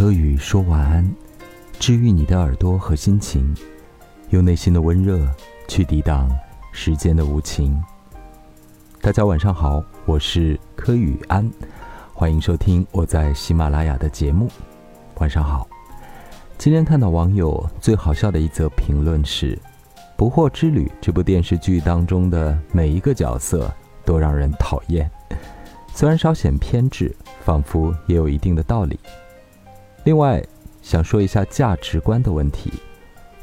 柯宇说晚安，治愈你的耳朵和心情，用内心的温热去抵挡时间的无情。大家晚上好，我是柯宇安，欢迎收听我在喜马拉雅的节目。晚上好，今天看到网友最好笑的一则评论是：《不惑之旅》这部电视剧当中的每一个角色都让人讨厌，虽然稍显偏执，仿佛也有一定的道理。另外，想说一下价值观的问题。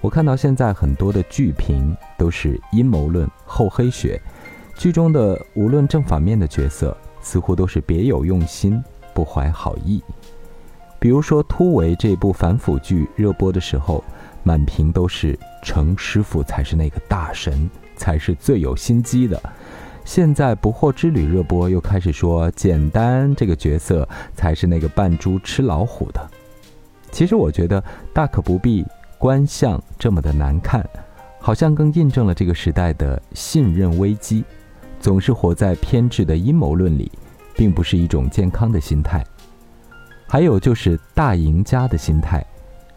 我看到现在很多的剧评都是阴谋论、厚黑学，剧中的无论正反面的角色，似乎都是别有用心、不怀好意。比如说《突围》这部反腐剧热播的时候，满屏都是程师傅才是那个大神，才是最有心机的。现在《不惑之旅》热播，又开始说简单这个角色才是那个扮猪吃老虎的。其实我觉得大可不必观相这么的难看，好像更印证了这个时代的信任危机。总是活在偏执的阴谋论里，并不是一种健康的心态。还有就是大赢家的心态，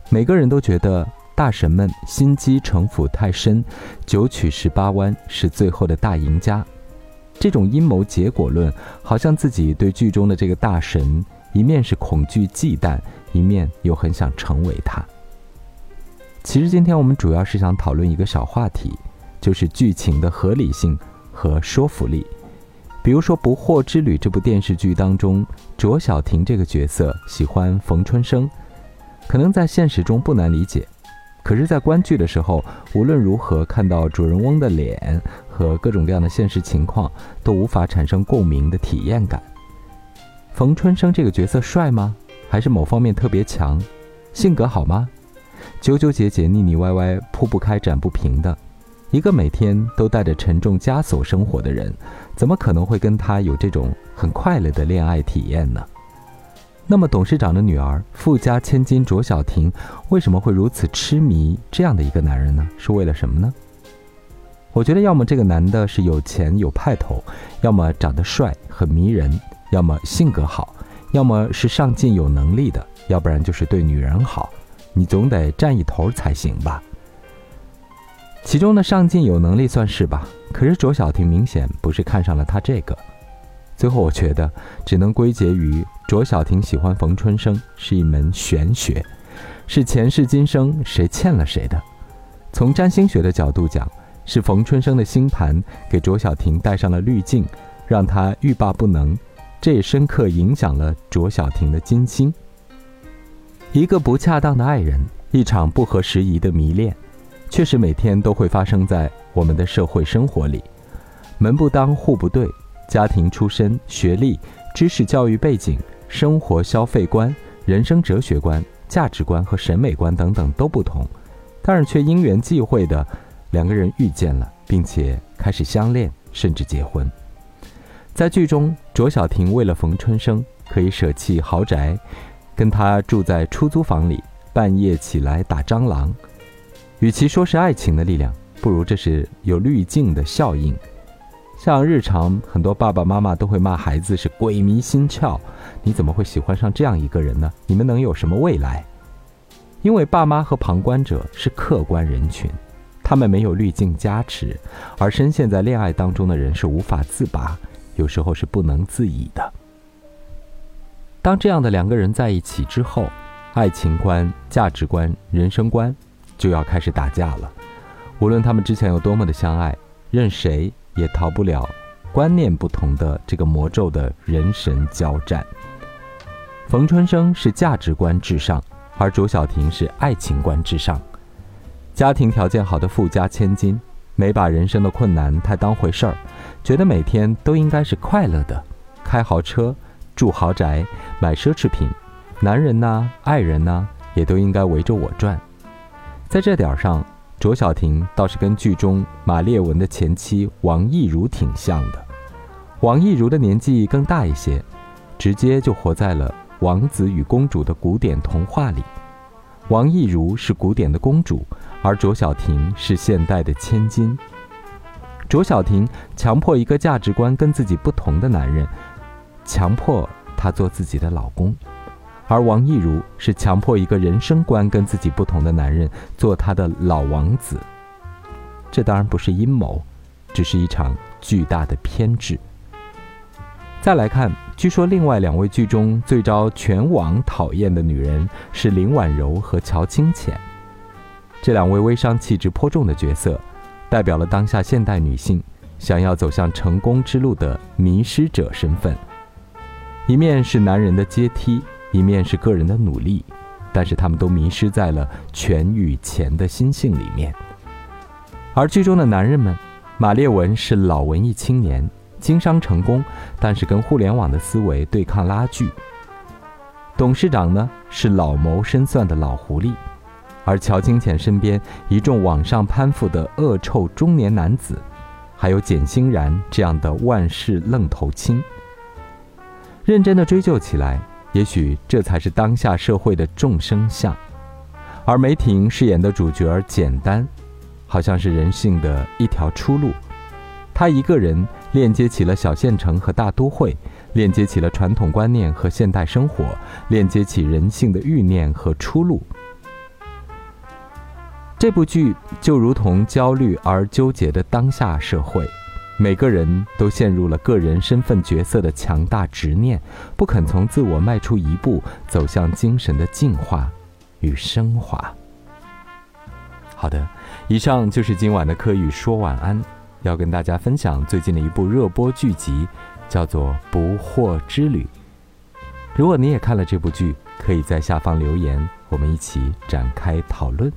每个人都觉得大神们心机城府太深，九曲十八弯是最后的大赢家。这种阴谋结果论，好像自己对剧中的这个大神，一面是恐惧忌惮。一面又很想成为他。其实今天我们主要是想讨论一个小话题，就是剧情的合理性和说服力。比如说《不惑之旅》这部电视剧当中，卓小婷这个角色喜欢冯春生，可能在现实中不难理解，可是，在观剧的时候，无论如何看到主人翁的脸和各种各样的现实情况，都无法产生共鸣的体验感。冯春生这个角色帅吗？还是某方面特别强，性格好吗？纠纠结结、腻腻歪歪、铺不开、展不平的，一个每天都带着沉重枷锁生活的人，怎么可能会跟他有这种很快乐的恋爱体验呢？那么，董事长的女儿、富家千金卓小婷为什么会如此痴迷这样的一个男人呢？是为了什么呢？我觉得，要么这个男的是有钱有派头，要么长得帅很迷人，要么性格好。要么是上进有能力的，要不然就是对女人好，你总得占一头才行吧。其中的上进有能力算是吧，可是卓小婷明显不是看上了他这个。最后我觉得只能归结于卓小婷喜欢冯春生是一门玄学，是前世今生谁欠了谁的。从占星学的角度讲，是冯春生的星盘给卓小婷带上了滤镜，让她欲罢不能。这也深刻影响了卓小婷的金星。一个不恰当的爱人，一场不合时宜的迷恋，确实每天都会发生在我们的社会生活里。门不当户不对，家庭出身、学历、知识教育背景、生活消费观、人生哲学观、价值观和审美观等等都不同，但是却因缘际会的两个人遇见了，并且开始相恋，甚至结婚。在剧中，卓小婷为了冯春生，可以舍弃豪宅，跟他住在出租房里，半夜起来打蟑螂。与其说是爱情的力量，不如这是有滤镜的效应。像日常很多爸爸妈妈都会骂孩子是鬼迷心窍，你怎么会喜欢上这样一个人呢？你们能有什么未来？因为爸妈和旁观者是客观人群，他们没有滤镜加持，而深陷在恋爱当中的人是无法自拔。有时候是不能自已的。当这样的两个人在一起之后，爱情观、价值观、人生观就要开始打架了。无论他们之前有多么的相爱，任谁也逃不了观念不同的这个魔咒的人神交战。冯春生是价值观至上，而卓小婷是爱情观至上。家庭条件好的富家千金。没把人生的困难太当回事儿，觉得每天都应该是快乐的，开豪车、住豪宅、买奢侈品，男人呐、爱人呐，也都应该围着我转。在这点儿上，卓小婷倒是跟剧中马列文的前妻王艺如挺像的。王艺如的年纪更大一些，直接就活在了王子与公主的古典童话里。王艺如是古典的公主。而卓小婷是现代的千金。卓小婷强迫一个价值观跟自己不同的男人，强迫他做自己的老公，而王懿如是强迫一个人生观跟自己不同的男人做她的老王子。这当然不是阴谋，只是一场巨大的偏执。再来看，据说另外两位剧中最招全网讨厌的女人是林婉柔和乔清浅。这两位微商气质颇重的角色，代表了当下现代女性想要走向成功之路的迷失者身份。一面是男人的阶梯，一面是个人的努力，但是他们都迷失在了权与钱的心性里面。而剧中的男人们，马列文是老文艺青年，经商成功，但是跟互联网的思维对抗拉锯。董事长呢是老谋深算的老狐狸。而乔清浅身边一众网上攀附的恶臭中年男子，还有简欣然这样的万事愣头青。认真的追究起来，也许这才是当下社会的众生相。而梅婷饰演的主角简单，好像是人性的一条出路。她一个人链接起了小县城和大都会，链接起了传统观念和现代生活，链接起人性的欲念和出路。这部剧就如同焦虑而纠结的当下社会，每个人都陷入了个人身份角色的强大执念，不肯从自我迈出一步，走向精神的净化与升华。好的，以上就是今晚的柯宇说晚安，要跟大家分享最近的一部热播剧集，叫做《不惑之旅》。如果你也看了这部剧，可以在下方留言，我们一起展开讨论。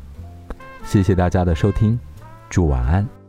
谢谢大家的收听，祝晚安。